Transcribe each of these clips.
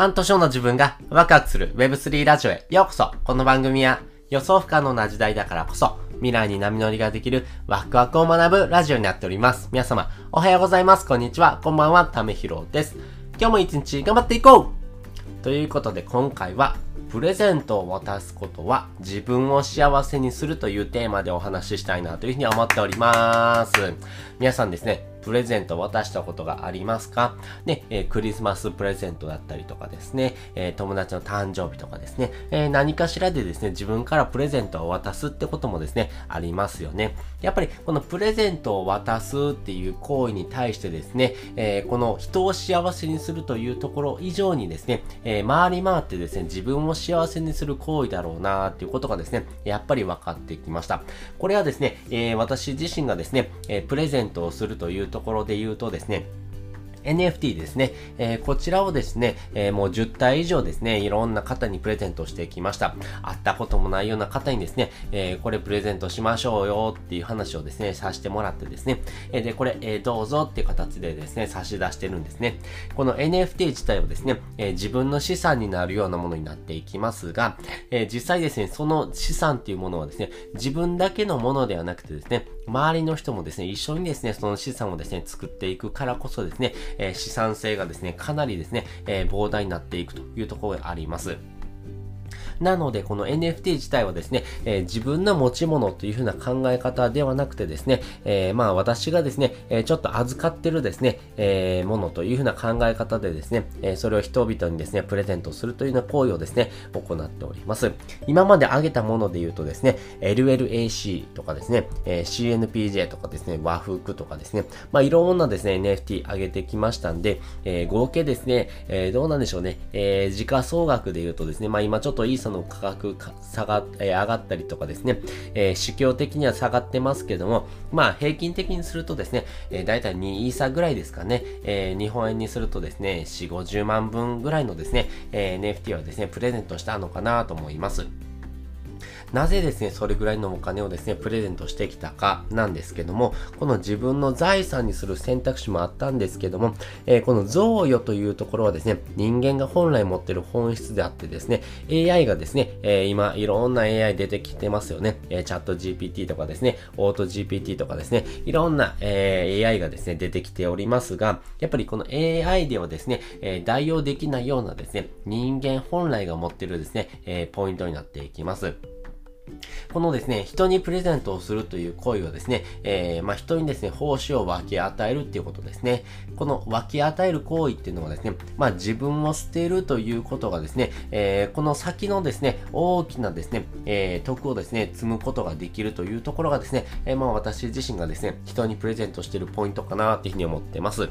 半年後の自分がワクワクする Web3 ラジオへようこそこの番組は予想不可能な時代だからこそ未来に波乗りができるワクワクを学ぶラジオになっております。皆様、おはようございます。こんにちは。こんばんは。ためひろです。今日も一日頑張っていこうということで今回はプレゼントを渡すことは自分を幸せにするというテーマでお話ししたいなというふうに思っております。皆さんですね、プレゼントを渡したことがありますか？ね、えー、クリスマスプレゼントだったりとかですね、えー、友達の誕生日とかですね、えー、何かしらでですね、自分からプレゼントを渡すってこともですね、ありますよね。やっぱりこのプレゼントを渡すっていう行為に対してですね、えこの人を幸せにするというところ以上にですね、え回り回ってですね、自分を幸せにする行為だろうなっていうことがですね、やっぱり分かってきました。これはですね、え私自身がですね、えプレゼントをするというところで言うとですね、NFT ですね、えー、こちらをですね、えー、もう10体以上ですね、いろんな方にプレゼントしてきました。会ったこともないような方にですね、えー、これプレゼントしましょうよっていう話をですね、させてもらってですね、えで、これ、えどうぞっていう形でですね、差し出してるんですね。この NFT 自体はですね、え自分の資産になるようなものになっていきますが、え実際ですね、その資産っていうものはですね、自分だけのものではなくてですね、周りの人もですね、一緒にですね、その資産をですね、作っていくからこそですね、え、資産性がですね、かなりですね、え、膨大になっていくというところがあります。なので、この NFT 自体はですね、えー、自分の持ち物というふうな考え方ではなくてですね、えー、まあ私がですね、えちょっと預かってるですね、えものというふうな考え方でですね、えそれを人々にですね、プレゼントするというような行為をですね、行っております。今まで挙げたもので言うとですね、LLAC とかですね、え CNPJ とかですね、和服とかですね、まあいろんなですね、NFT 挙げてきましたんで、え合計ですね、えどうなんでしょうね、え時価総額で言うとですね、まあ今ちょっといいその価格下が、えー、上がったりとかですね、えー、市況的には下がってますけども、まあ平均的にするとですね、えー、だいたい2イーサぐらいですかね、えー、日本円にするとですね、4、50万分ぐらいのですね、えー、NFT はですね、プレゼントしたのかなと思います。なぜですね、それぐらいのお金をですね、プレゼントしてきたかなんですけども、この自分の財産にする選択肢もあったんですけども、えー、この贈与というところはですね、人間が本来持ってる本質であってですね、AI がですね、えー、今いろんな AI 出てきてますよね。えー、チャット GPT とかですね、オート GPT とかですね、いろんな、え AI がですね、出てきておりますが、やっぱりこの AI ではですね、え代用できないようなですね、人間本来が持ってるですね、えポイントになっていきます。このですね、人にプレゼントをするという行為はですね、えー、まあ、人にですね、奉仕を分け与えるっていうことですね。この分け与える行為っていうのはですね、まあ、自分を捨てるということがですね、えー、この先のですね、大きなですね、えー、徳をですね、積むことができるというところがですね、えまあ、私自身がですね、人にプレゼントしてるポイントかなっていうふうに思ってます。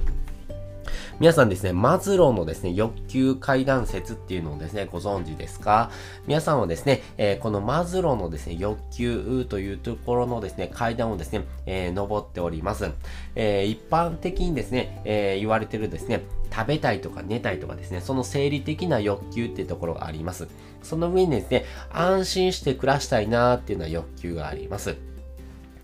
皆さんですね、マズローのですね、欲求階段説っていうのをですね、ご存知ですか？皆さんはですね、えー、このマズローのですね、欲求というところのですね、階段をですね、えー、登っております。えー、一般的にですね、え言われてるですね、食べたいとか寝たいとかですね、その生理的な欲求っていうところがあります。その上にですね、安心して暮らしたいなーっていうような欲求があります。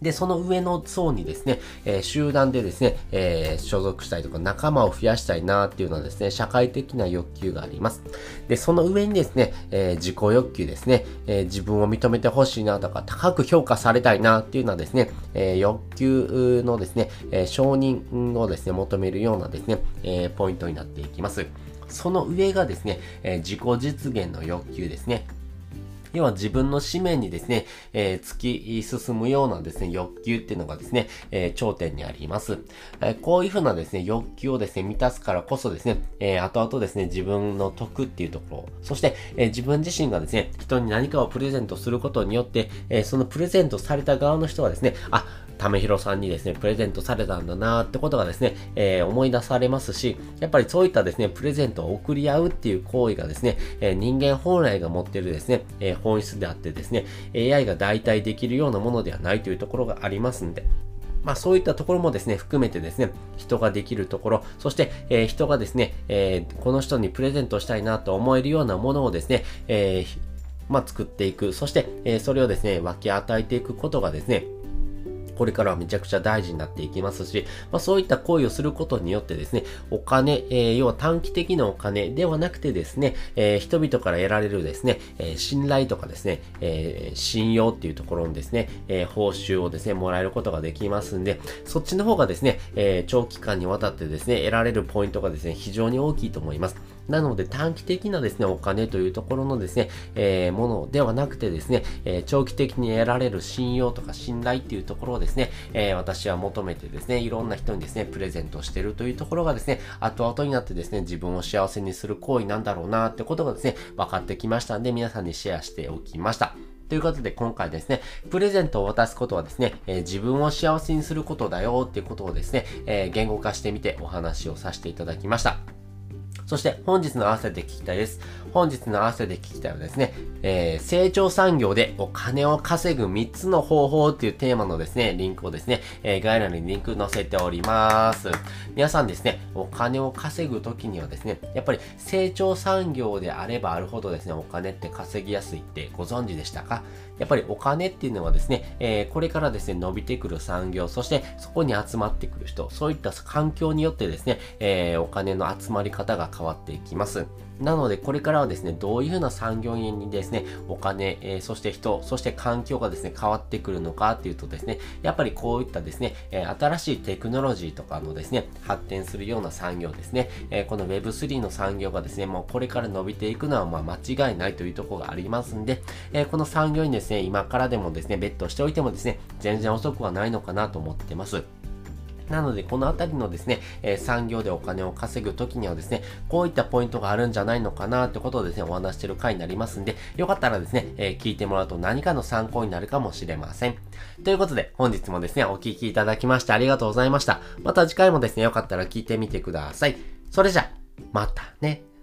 で、その上の層にですね、えー、集団でですね、えー、所属したいとか仲間を増やしたいなっていうのはですね、社会的な欲求があります。で、その上にですね、えー、自己欲求ですね、え自分を認めてほしいなとか、高く評価されたいなっていうのはですね、え欲求のですね、え承認をですね、求めるようなですね、えポイントになっていきます。その上がですね、え自己実現の欲求ですね。要は自分の使命にですね、えー、突き進むようなですね、欲求っていうのがですね、えー、頂点にあります。えー、こういうふうなですね、欲求をですね、満たすからこそですね、えー、後々ですね、自分の得っていうところ、そして、えー、自分自身がですね、人に何かをプレゼントすることによって、えー、そのプレゼントされた側の人はですね、あ、ためひろさんにですね、プレゼントされたんだなってことがですね、えー、思い出されますし、やっぱりそういったですね、プレゼントを送り合うっていう行為がですね、えー、人間本来が持ってるですね、えー、本質であってですね、AI が代替できるようなものではないというところがありますんで、まあそういったところもですね、含めてですね、人ができるところ、そして、えー、人がですね、えー、この人にプレゼントしたいなと思えるようなものをですね、えー、まあ作っていく、そして、え、それをですね、分け与えていくことがですね、これからはめちゃくちゃ大事になっていきますし、まあ、そういった行為をすることによってですね、お金、えー、要は短期的なお金ではなくてですね、えー、人々から得られるですね、えー、信頼とかですね、え信用っていうところにですね、え報酬をですね、もらえることができますんで、そっちの方がですね、え長期間にわたってですね、得られるポイントがですね、非常に大きいと思います。なので短期的なですね、お金というところのですね、えー、ものではなくてですね、えー、長期的に得られる信用とか信頼っていうところをですね、えー、私は求めてですね、いろんな人にですね、プレゼントしてるというところがですね、後々になってですね、自分を幸せにする行為なんだろうなってことがですね、分かってきましたんで、皆さんにシェアしておきました。ということで今回ですね、プレゼントを渡すことはですね、えー、自分を幸せにすることだよっていうことをですね、えー、言語化してみてお話をさせていただきました。そして本日の合わせて聞きたいです。本日の合わせて聞きたいはですね、えー、成長産業でお金を稼ぐ3つの方法っていうテーマのですね、リンクをですね、えー、概要欄にリンク載せております。皆さんですね、お金を稼ぐときにはですね、やっぱり成長産業であればあるほどですね、お金って稼ぎやすいってご存知でしたか？やっぱりお金っていうのはですね、えー、これからですね、伸びてくる産業、そしてそこに集まってくる人、そういった環境によってですね、えー、お金の集まり方が変わっていきます。なので、これからはですね、どういうふうな産業にですね、お金、えー、そして人、そして環境がですね、変わってくるのかっていうとですね、やっぱりこういったですね、えー、新しいテクノロジーとかのですね、発展するような産業ですね、えー、この Web3 の産業がですね、もうこれから伸びていくのはまあ間違いないというところがありますんで、えこの産業にですね、今からでもですね、ベットしておいてもですね、全然遅くはないのかなと思ってます。なので、このあたりのですね、え、産業でお金を稼ぐときにはですね、こういったポイントがあるんじゃないのかなってことをですね、お話してる回になりますんで、よかったらですね、え、聞いてもらうと何かの参考になるかもしれません。ということで、本日もですね、お聴きいただきましてありがとうございました。また次回もですね、よかったら聞いてみてください。それじゃ、またね。